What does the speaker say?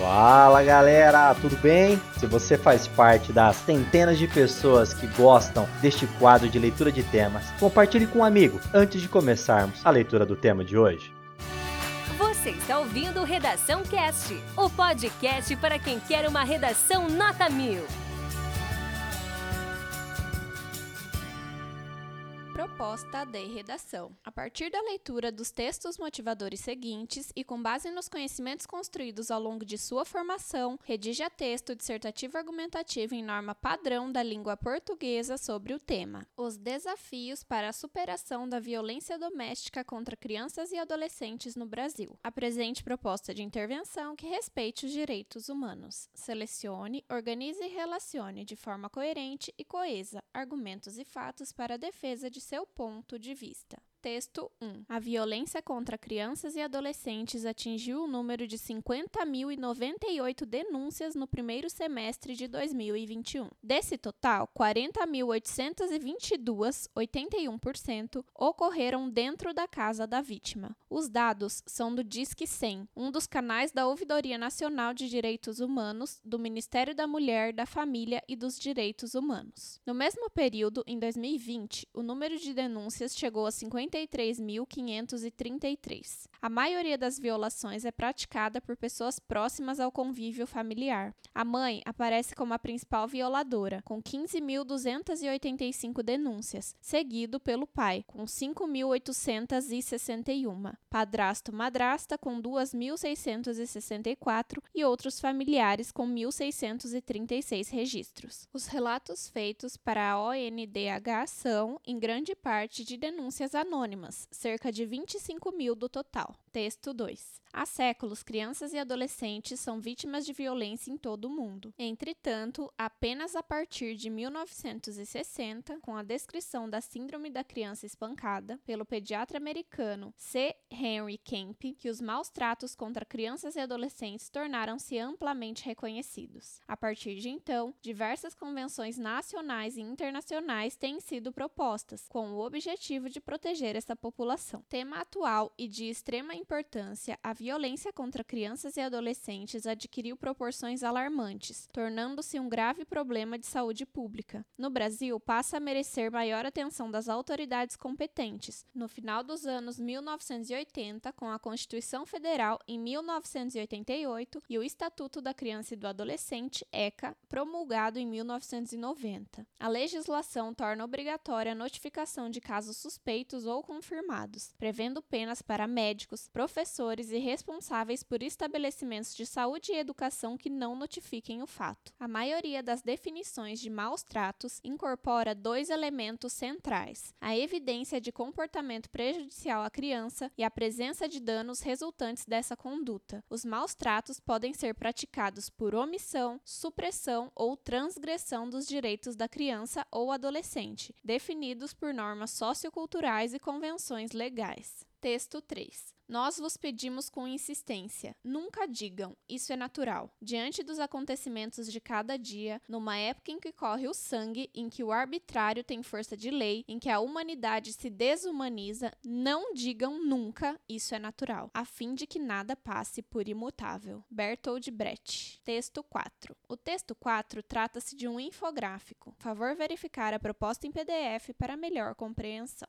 Fala galera, tudo bem? Se você faz parte das centenas de pessoas que gostam deste quadro de leitura de temas, compartilhe com um amigo antes de começarmos a leitura do tema de hoje. Você está ouvindo Redação Cast, o podcast para quem quer uma redação nota mil. Proposta de redação. A partir da leitura dos textos motivadores seguintes e com base nos conhecimentos construídos ao longo de sua formação, redija texto dissertativo argumentativo em norma padrão da língua portuguesa sobre o tema: Os desafios para a superação da violência doméstica contra crianças e adolescentes no Brasil. Apresente proposta de intervenção que respeite os direitos humanos. Selecione, organize e relacione de forma coerente e coesa argumentos e fatos para a defesa de seu ponto de vista. Texto 1. A violência contra crianças e adolescentes atingiu o número de 50.098 denúncias no primeiro semestre de 2021. Desse total, 40.822, 81%, ocorreram dentro da casa da vítima. Os dados são do Disque 100, um dos canais da Ouvidoria Nacional de Direitos Humanos, do Ministério da Mulher, da Família e dos Direitos Humanos. No mesmo período, em 2020, o número de denúncias chegou a 50 53.533. A maioria das violações é praticada por pessoas próximas ao convívio familiar. A mãe aparece como a principal violadora, com 15.285 denúncias, seguido pelo pai, com 5.861, padrasto madrasta, com 2.664 e outros familiares, com 1.636 registros. Os relatos feitos para a ONDH são, em grande parte, de denúncias anônimas, cerca de 25 mil do total. Texto 2. Há séculos, crianças e adolescentes são vítimas de violência em todo o mundo. Entretanto, apenas a partir de 1960, com a descrição da Síndrome da Criança Espancada pelo pediatra americano C. Henry Kemp, que os maus tratos contra crianças e adolescentes tornaram-se amplamente reconhecidos. A partir de então, diversas convenções nacionais e internacionais têm sido propostas, com o objetivo de proteger essa população. Tema atual e de extrema importância, a violência contra crianças e adolescentes adquiriu proporções alarmantes, tornando-se um grave problema de saúde pública. No Brasil, passa a merecer maior atenção das autoridades competentes. No final dos anos 1980, com a Constituição Federal em 1988 e o Estatuto da Criança e do Adolescente, ECA, promulgado em 1990. A legislação torna obrigatória a notificação de casos suspeitos ou confirmados, prevendo penas para médicos, professores e responsáveis por estabelecimentos de saúde e educação que não notifiquem o fato. A maioria das definições de maus tratos incorpora dois elementos centrais: a evidência de comportamento prejudicial à criança e a presença de danos resultantes dessa conduta. Os maus tratos podem ser praticados por omissão, supressão ou transgressão dos direitos da criança ou adolescente, definidos por normas socioculturais e convenções legais. Texto 3. Nós vos pedimos com insistência: nunca digam, isso é natural. Diante dos acontecimentos de cada dia, numa época em que corre o sangue, em que o arbitrário tem força de lei, em que a humanidade se desumaniza, não digam nunca, isso é natural, a fim de que nada passe por imutável. Bertold Brecht. Texto 4. O texto 4 trata-se de um infográfico. Favor verificar a proposta em PDF para melhor compreensão.